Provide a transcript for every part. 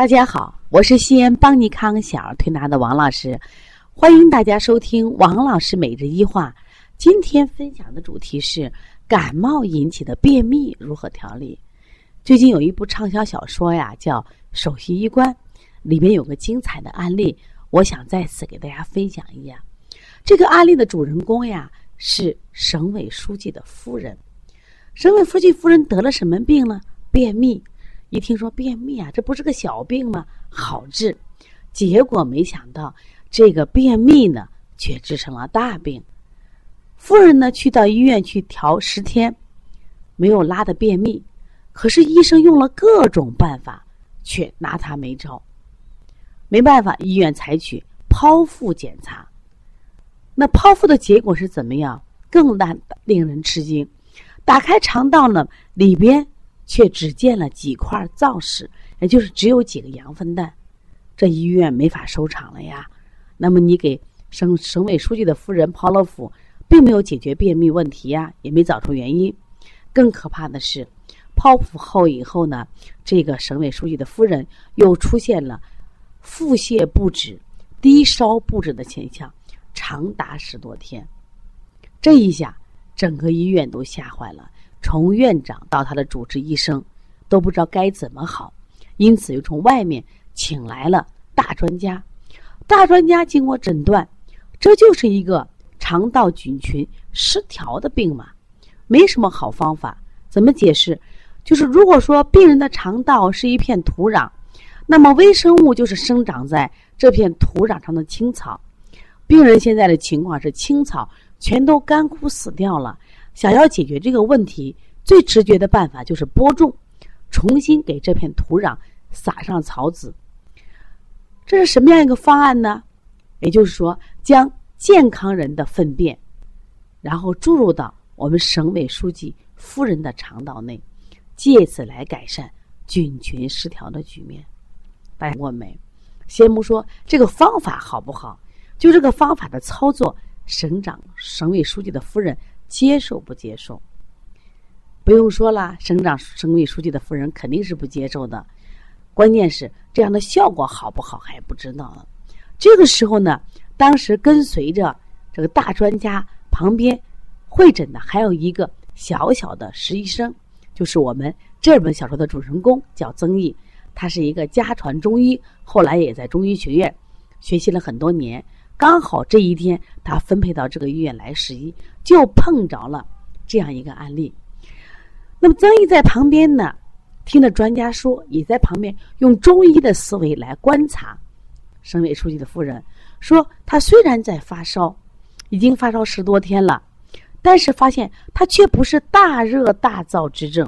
大家好，我是西安邦尼康小儿推拿的王老师，欢迎大家收听王老师每日一话。今天分享的主题是感冒引起的便秘如何调理。最近有一部畅销小说呀，叫《首席医官》，里面有个精彩的案例，我想再次给大家分享一下。这个案例的主人公呀是省委书记的夫人。省委书记夫人得了什么病呢？便秘。一听说便秘啊，这不是个小病吗？好治，结果没想到这个便秘呢，却治成了大病。夫人呢，去到医院去调十天，没有拉的便秘，可是医生用了各种办法，却拿他没招。没办法，医院采取剖腹检查。那剖腹的结果是怎么样？更难令人吃惊，打开肠道呢，里边。却只见了几块灶屎，也就是只有几个羊粪蛋，这医院没法收场了呀。那么你给省省委书记的夫人剖了腹，并没有解决便秘问题呀，也没找出原因。更可怕的是，剖腹后以后呢，这个省委书记的夫人又出现了腹泻不止、低烧不止的现象，长达十多天。这一下，整个医院都吓坏了。从院长到他的主治医生，都不知道该怎么好，因此又从外面请来了大专家。大专家经过诊断，这就是一个肠道菌群失调的病嘛，没什么好方法。怎么解释？就是如果说病人的肠道是一片土壤，那么微生物就是生长在这片土壤上的青草。病人现在的情况是青草全都干枯死掉了。想要解决这个问题，最直觉的办法就是播种，重新给这片土壤撒上草籽。这是什么样一个方案呢？也就是说，将健康人的粪便，然后注入到我们省委书记夫人的肠道内，借此来改善菌群失调的局面。大家问没？先不说这个方法好不好，就这个方法的操作，省长、省委书记的夫人。接受不接受？不用说了，省长、省委书记的夫人肯定是不接受的。关键是这样的效果好不好还不知道呢。这个时候呢，当时跟随着这个大专家旁边会诊的还有一个小小的实习生，就是我们这本小说的主人公，叫曾毅。他是一个家传中医，后来也在中医学院学习了很多年。刚好这一天，他分配到这个医院来实习，就碰着了这样一个案例。那么曾毅在旁边呢，听了专家说，也在旁边用中医的思维来观察。省委书记的夫人说，他虽然在发烧，已经发烧十多天了，但是发现他却不是大热大燥之症，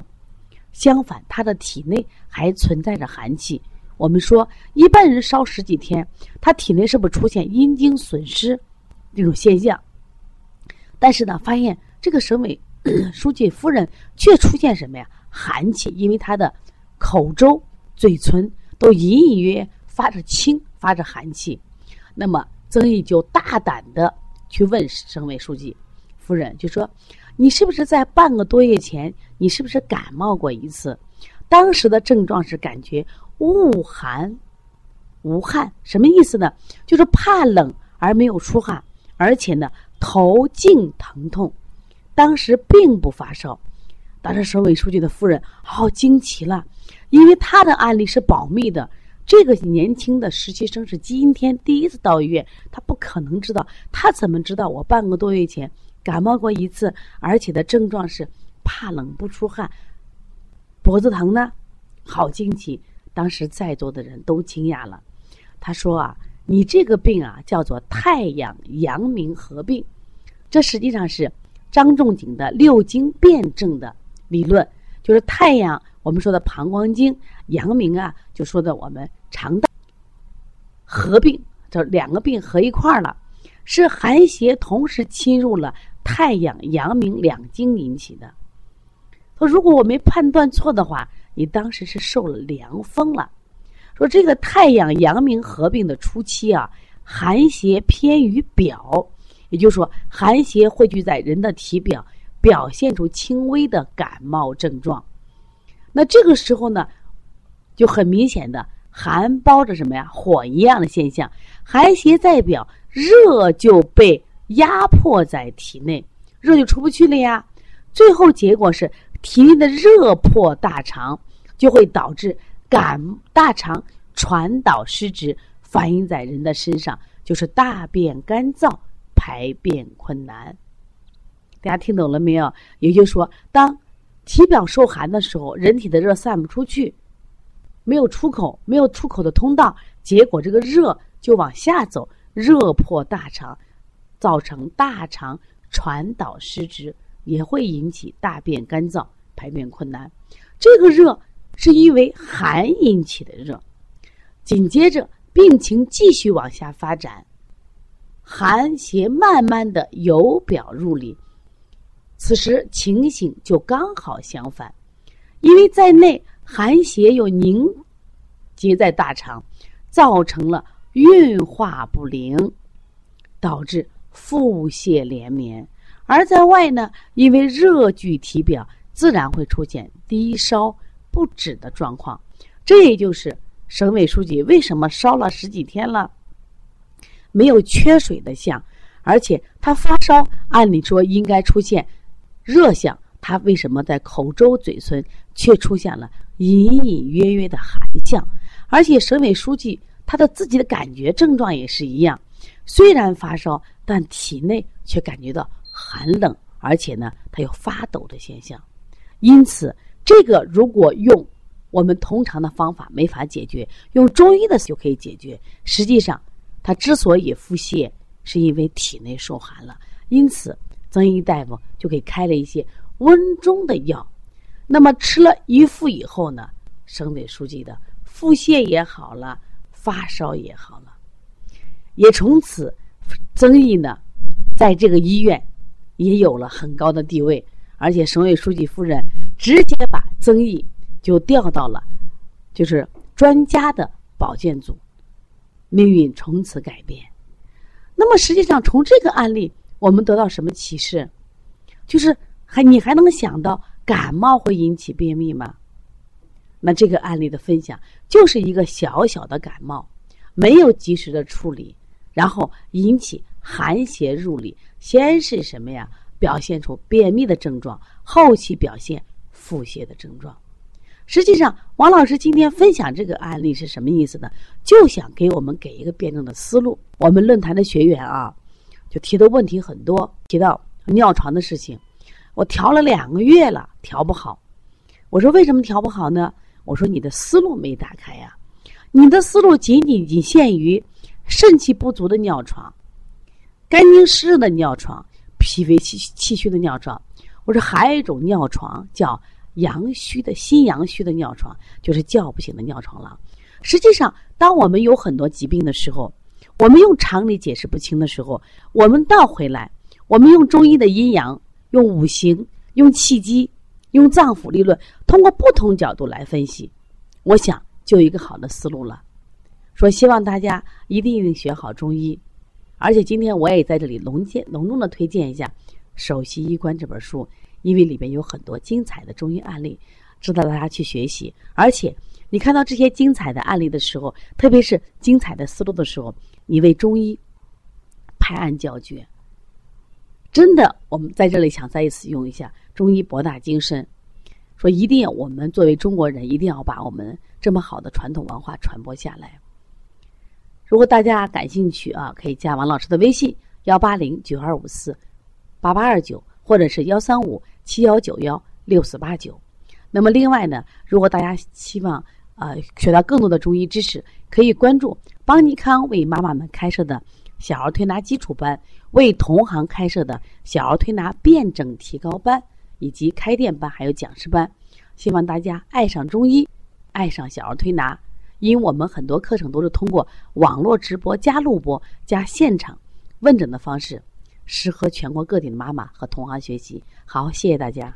相反，他的体内还存在着寒气。我们说，一般人烧十几天，他体内是不是出现阴经损失这种现象？但是呢，发现这个省委 书记夫人却出现什么呀？寒气，因为他的口周、嘴唇都隐隐约约发着青，发着寒气。那么曾毅就大胆的去问省委书记夫人，就说：“你是不是在半个多月前，你是不是感冒过一次？当时的症状是感觉。”恶寒无汗，什么意思呢？就是怕冷而没有出汗，而且呢头颈疼痛。当时并不发烧。当时省委书记的夫人好惊奇了，因为他的案例是保密的。这个年轻的实习生是今天第一次到医院，他不可能知道。他怎么知道我半个多月前感冒过一次，而且的症状是怕冷不出汗，脖子疼呢？好惊奇。当时在座的人都惊讶了，他说：“啊，你这个病啊，叫做太阳阳明合并，这实际上是张仲景的六经辩证的理论，就是太阳我们说的膀胱经，阳明啊就说的我们肠道合并，这两个病合一块了，是寒邪同时侵入了太阳阳明两经引起的。如果我没判断错的话。”你当时是受了凉风了，说这个太阳阳明合并的初期啊，寒邪偏于表，也就是说寒邪汇聚在人的体表，表现出轻微的感冒症状。那这个时候呢，就很明显的寒包着什么呀？火一样的现象。寒邪在表热就被压迫在体内，热就出不去了呀。最后结果是体内的热破大肠，就会导致感大肠传导失职，反映在人的身上就是大便干燥、排便困难。大家听懂了没有？也就是说，当体表受寒的时候，人体的热散不出去，没有出口，没有出口的通道，结果这个热就往下走，热破大肠，造成大肠传导失职，也会引起大便干燥、排便困难。这个热是因为寒引起的热，紧接着病情继续往下发展，寒邪慢慢的由表入里。此时情形就刚好相反，因为在内寒邪又凝结在大肠，造成了运化不灵，导致腹泻连绵；而在外呢，因为热聚体表，自然会出现低烧不止的状况。这也就是省委书记为什么烧了十几天了，没有缺水的象，而且他发烧，按理说应该出现。热象，他为什么在口周嘴唇却出现了隐隐约约的寒象？而且省委书记他的自己的感觉症状也是一样，虽然发烧，但体内却感觉到寒冷，而且呢，他有发抖的现象。因此，这个如果用我们通常的方法没法解决，用中医的就可以解决。实际上，他之所以腹泻，是因为体内受寒了，因此。曾医大夫就给开了一些温中的药，那么吃了一副以后呢，省委书记的腹泻也好了，发烧也好了，也从此曾毅呢，在这个医院也有了很高的地位，而且省委书记夫人直接把曾毅就调到了就是专家的保健组，命运从此改变。那么实际上从这个案例。我们得到什么启示？就是还你还能想到感冒会引起便秘吗？那这个案例的分享就是一个小小的感冒，没有及时的处理，然后引起寒邪入里，先是什么呀？表现出便秘的症状，后期表现腹泻的症状。实际上，王老师今天分享这个案例是什么意思呢？就想给我们给一个辩证的思路。我们论坛的学员啊。就提的问题很多，提到尿床的事情，我调了两个月了，调不好。我说为什么调不好呢？我说你的思路没打开呀，你的思路仅仅仅限于肾气不足的尿床、肝经湿热的尿床、脾胃气气虚的尿床。我说还有一种尿床叫阳虚的心阳虚的尿床，就是叫不醒的尿床了。实际上，当我们有很多疾病的时候。我们用常理解释不清的时候，我们倒回来，我们用中医的阴阳、用五行、用气机、用脏腑理论，通过不同角度来分析，我想就有一个好的思路了。说希望大家一定一定学好中医，而且今天我也在这里隆健隆重的推荐一下《首席医官》这本书，因为里面有很多精彩的中医案例，值得大家去学习。而且你看到这些精彩的案例的时候，特别是精彩的思路的时候。你为中医拍案叫绝，真的，我们在这里想再一次用一下中医博大精深，说一定要我们作为中国人，一定要把我们这么好的传统文化传播下来。如果大家感兴趣啊，可以加王老师的微信：幺八零九二五四八八二九，或者是幺三五七幺九幺六四八九。那么另外呢，如果大家希望啊学到更多的中医知识，可以关注。邦尼康为妈妈们开设的小儿推拿基础班，为同行开设的小儿推拿辩证提高班，以及开店班，还有讲师班，希望大家爱上中医，爱上小儿推拿。因为我们很多课程都是通过网络直播加录播加现场问诊的方式，适合全国各地的妈妈和同行学习。好，谢谢大家。